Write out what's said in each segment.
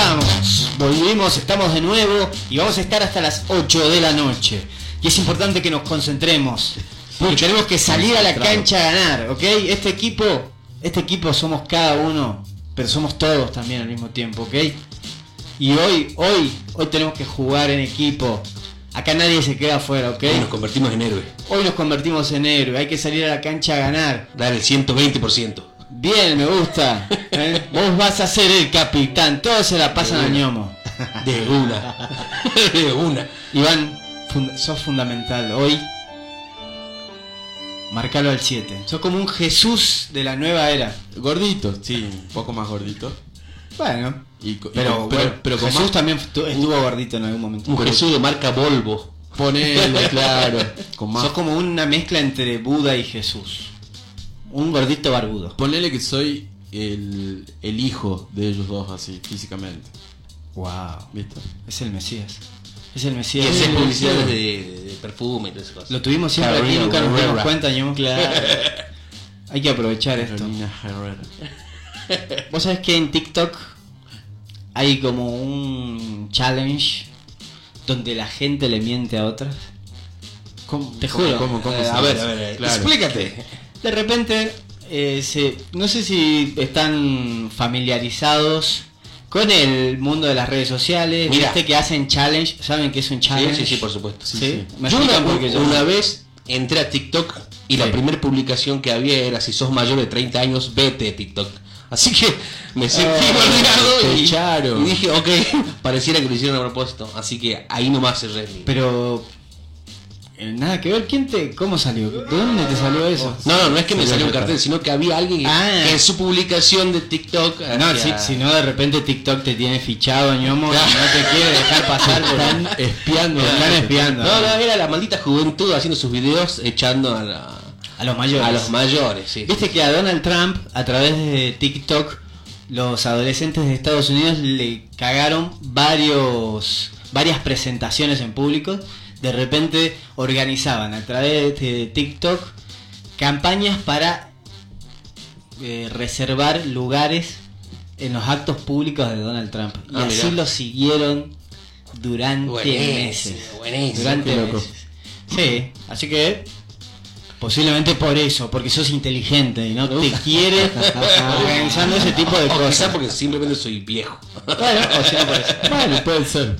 regresamos, volvimos, estamos de nuevo y vamos a estar hasta las 8 de la noche. Y es importante que nos concentremos. Porque tenemos que salir a la cancha a ganar, ¿ok? Este equipo, este equipo somos cada uno, pero somos todos también al mismo tiempo, ¿ok? Y hoy, hoy, hoy tenemos que jugar en equipo. Acá nadie se queda afuera, ¿ok? Hoy nos convertimos en héroe. Hoy nos convertimos en héroe, hay que salir a la cancha a ganar. Dar el 120%. Bien, me gusta. ¿eh? Vos vas a ser el capitán, todos se la pasan al ñomo. De una. De una. Iván, fund- sos fundamental. Hoy, marcalo al 7. Sos como un Jesús de la nueva era. Gordito, sí, un poco más gordito. Bueno, Y, pero, pero, con Jesús más- también estu- estuvo gordito en algún momento. Un Jesús de marca Volvo. Ponele, claro. Con más. Sos como una mezcla entre Buda y Jesús. Un gordito barbudo. Ponele que soy el, el hijo de ellos dos, así, físicamente. Wow. ¿Viste? Es el Mesías. Es el Y Mesías. hacer Sí, publicidades sí. de, de perfume y todas esas cosas. Lo tuvimos siempre aquí, nunca nos dimos Herrera. cuenta, ñomo. Hay que aprovechar esto. Herrera. Vos sabés que en TikTok hay como un challenge donde la gente le miente a otras. ¿Cómo, Te juro. cómo- cómo Eh, a ver, hace? a ver, Claro. explícate. De repente, eh, se, no sé si están familiarizados con el mundo de las redes sociales. Mira. Viste que hacen challenge. ¿Saben qué es un challenge? sí, sí, por supuesto. Sí, sí. ¿Me Yo una, explican por qué yo- una vez entré a TikTok y la primera publicación que había era si sos mayor de 30 años, vete de TikTok. Así que me sentí Ah, golpeado y, y dije, ok, pareciera que lo hicieron a propósito. Así que ahí nomás cerré Pero nada que ver. ¿Quién te, cómo salió? ¿De dónde te salió eso? No, no, no es que me Salió un cartel, sino que había alguien que- Ah. que en su publicación de TikTok. No, si, no de repente TikTok te tiene fichado, ñomo, y no te quiere dejar pasar Están espiando. Están espiando. No, no, era la maldita juventud haciendo sus videos echando a, la- A los mayores. a los mayores, sí. Viste que a Donald Trump, a través de TikTok, los adolescentes de Estados Unidos le cagaron varios, varias presentaciones en público. De repente organizaban a través de TikTok campañas para eh, reservar lugares en los actos públicos de Donald Trump. Y Ah, así mirá. lo siguieron durante Buenísimo, meses. buenísimo, Durante loco. meses. Sí, así que posiblemente por eso, porque sos inteligente y no te quiere organizando ese tipo de O quizá cosas. porque simplemente soy viejo. Bueno, o no por eso. Bueno, puede ser.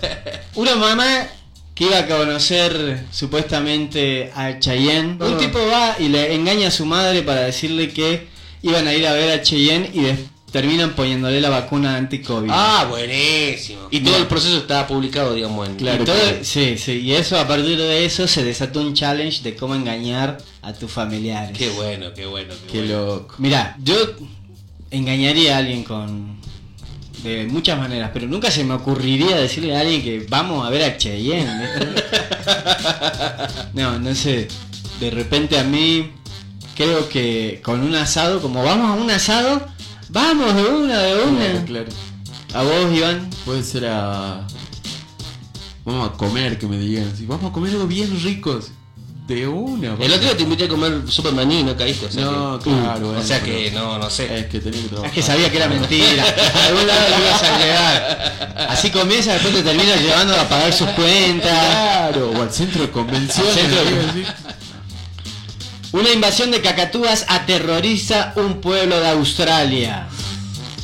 Una mamá que iba a conocer supuestamente a Cheyenne. Un tipo va y le engaña a su madre para decirle que iban a ir a ver a Cheyenne y terminan poniéndole la vacuna anti-COVID. Ah, buenísimo. Y todo el proceso estaba publicado, digamos, en Claro, todo- sí, sí, y eso a partir de eso se desató un challenge de cómo engañar a tus familiares. Qué bueno, qué bueno, qué, Qué bueno. loco. Mira, yo engañaría a alguien con de muchas maneras, pero nunca se me ocurriría decirle a alguien que vamos a ver a Cheyenne. no, no sé. De repente a mí creo que con un asado, como vamos a un asado, vamos de una, de una. Claro, claro. A vos, Iván. Puede ser a. Vamos a comer, que me digan así. Vamos a comer algo bien rico. De una. El otro día te invité a comer Superman y no caíste, o sea No, que, claro, o bueno, sea que no, no sé. Es que tenía que trabajar. Es que sabía que era mentira. A algún lado le ibas a llegar. Así comienza, después te termina llevando a pagar sus cuentas. Claro, o al centro de convenciones. Centro de-. Una invasión de cacatúas aterroriza un pueblo de Australia.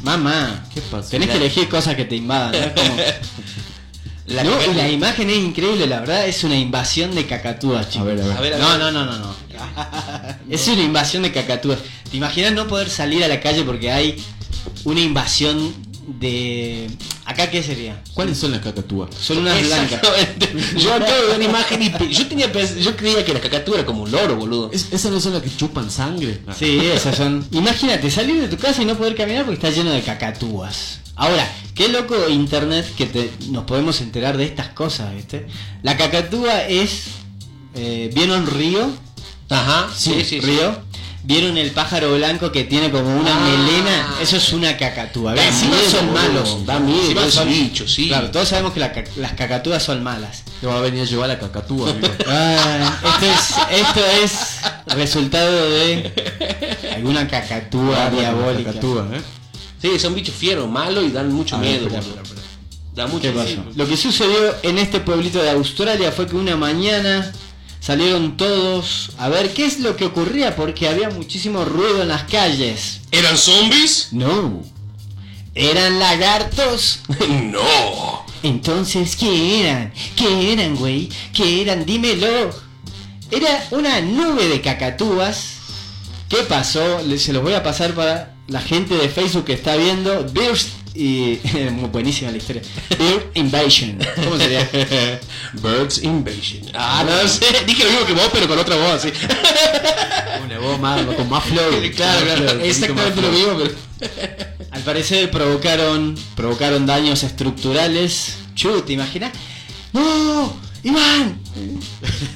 Mamá, ¿Qué pasó? tenés que elegir cosas que te invadan. ¿no? Como- La No, y la imagen es increíble, la verdad es una invasión de cacatúas, chicos. A ver, a ver. A ver, a No, ver. no, no, no, no. Es una invasión de cacatúas. ¿Te imaginas no poder salir a la calle porque hay una invasión de... ¿Acá qué sería? ¿Cuáles son las cacatúas? Son unas blancas. Yo acabo de ver una imagen y yo tenía yo creía que la cacatúa era como un loro, boludo. ¿Es- ¿Esas no son las que chupan sangre? Sí, esas son. Imagínate salir de tu casa y no poder caminar porque está lleno de cacatúas. Ahora, qué loco internet que te- nos podemos enterar de estas cosas, ¿viste? La cacatúa es. Eh, ¿Vieron río? Ajá, sí, sí, sí. Río. ¿Vieron el pájaro blanco que tiene como una Ah. melena? Eso es una cacatúa. Da Encima miedo, son malos. Da miedo Encima son- bicho, sí. Claro, todos sabemos que la las cacatúas son malas. Te va a venir a llevar la cacatúa, amigo. Ah, esto es, esto es resultado de alguna cacatúa Ah, diabólica. Cacatúa, ¿eh? Sí, son bichos fieros, malos y dan mucho A ver, miedo. espera, boludo. espera, espera. Da mucho ¿Qué miedo. Lo que sucedió en este pueblito de Australia fue que una mañana salieron todos a ver qué es lo que ocurría porque había muchísimo ruido en las calles. ¿Eran zombies? No. ¿Eran lagartos? no. Entonces, ¿qué eran? ¿Qué eran, güey? ¿Qué eran? Dímelo. Era una nube de cacatúas. ¿Qué pasó? Se los voy a pasar para la gente de Facebook que está viendo. Y... Muy buenísima la historia. Bird Invasion. ¿Cómo sería? Birds Invasion. Ah, no sé. Dije lo mismo que vos, pero con otra voz, así. Una voz más, con más flow. Claro, claro. flow, Exactamente lo mismo, pero. Al parecer provocaron, provocaron daños estructurales. Chu, ¿te imaginas? ¡No! ¡Iván!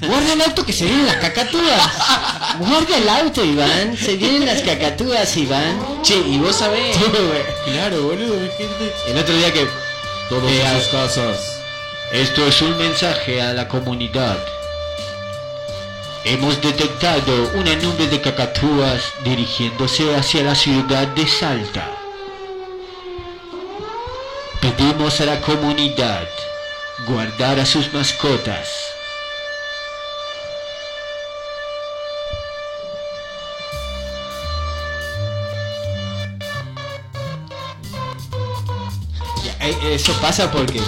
¡Guarda el auto que se vienen las cacatúas! ¡Guarda el auto, Iván! Se vienen las cacatúas, Iván. Che, y vos sabés. Claro, boludo, mi gente. El otro día que... Todos Eh, en sus casas. Esto es un mensaje a la comunidad. Hemos detectado una nube de cacatúas dirigiéndose hacia la ciudad de Salta. Pedimos a la comunidad guardar a sus mascotas. Eh, Eso pasa porque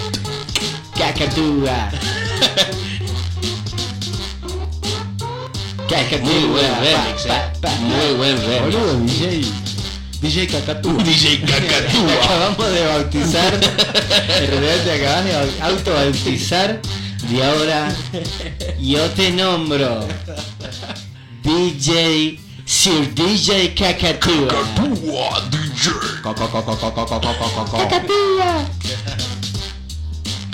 Cacatúa. Cacatúa. Muy buen remix, eh. Muy buen remix. DJ Cacatúa. DJ Cacatúa. acabamos de bautizar. en realidad te acabas de autobautizar. Y ahora yo te nombro DJ Sir DJ Cacatúa. Cacatúa DJ. Cacatúa.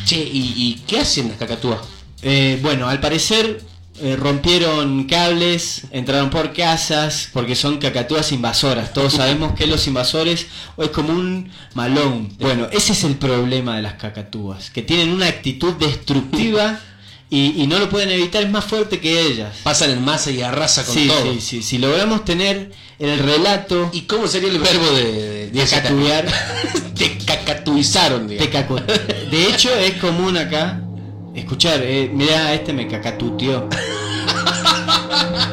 Che, ¿y, ¿y, qué hacen las cacatúas? Eh, bueno, al parecer eh, rompieron cables, entraron por casas, porque son cacatúas invasoras. Todos sabemos que los invasores es como un malón. Bueno, ese es el problema de las cacatúas, que tienen una actitud destructiva y, y no lo pueden evitar, es más fuerte que ellas. Pasan en masa y arrasa con Sí, todo. sí, sí. Si logramos tener el relato, ¿Y cómo sería el verbo de, de. Te cacatuizaron, te digamos. cacu- de hecho es común acá escuchar, eh, mira, este me cacatuteó.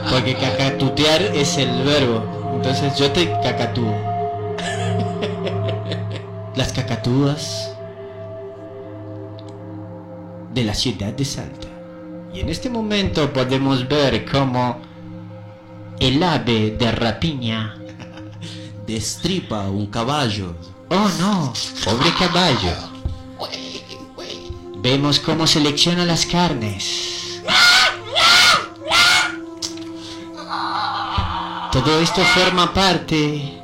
Porque cacatutear es el verbo. Entonces yo te cacatúo. Las cacatúas de la ciudad de Salta. Y en este momento podemos ver cómo el ave de rapiña. Destripa un caballo. Oh no, pobre caballo. Vemos cómo selecciona las carnes. Todo esto forma parte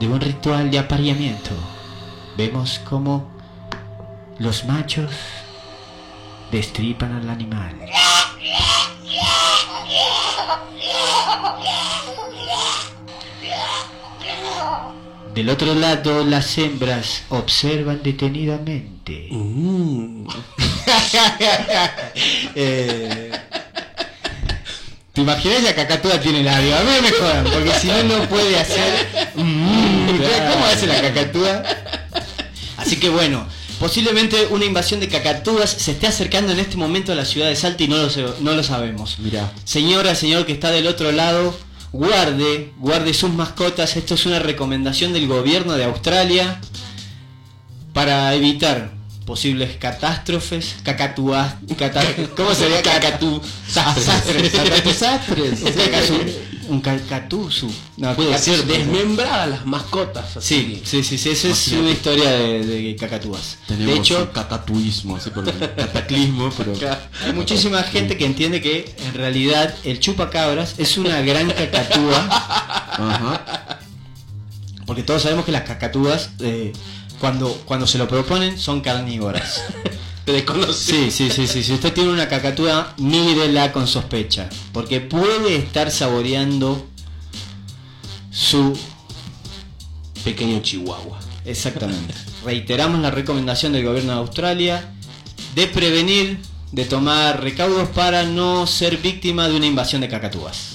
de un ritual de apareamiento. Vemos cómo los machos destripan al animal. Del otro lado, las hembras observan detenidamente. Mm. Eh, ¿Te imaginas la cacatúa tiene labio? A mí me jodan, porque si no, no puede hacer... Mm, ¿Cómo hace la cacatúa? Así que bueno, posiblemente una invasión de cacatúas se esté acercando en este momento a la ciudad de Salta y no lo, no lo sabemos. Mira. Señora, señor que está del otro lado, guarde, guarde sus mascotas. Esto es una recomendación del gobierno de Australia para evitar posibles catástrofes, cacatúas, ¿cómo sería cacatú? Desastres, desastres. Un cacatuzu. No, Puede ser desmembrada las mascotas. Sí, así. sí, sí, sí, esa es una historia de, de cacatúas. Tenemos de hecho, un cacatuismo, así por cataclismo, pero. hay muchísima gente que entiende que en realidad el chupacabras es una gran cacatúa, Ajá. porque todos sabemos que las cacatúas eh, cuando, cuando se lo proponen son carnívoras. Sí, sí, sí, sí. Si usted tiene una cacatúa, mírela con sospecha, porque puede estar saboreando su Pequeño chihuahua. Exactamente. Reiteramos la recomendación del gobierno de Australia de prevenir, de tomar recaudos para no ser víctima de una invasión de cacatúas.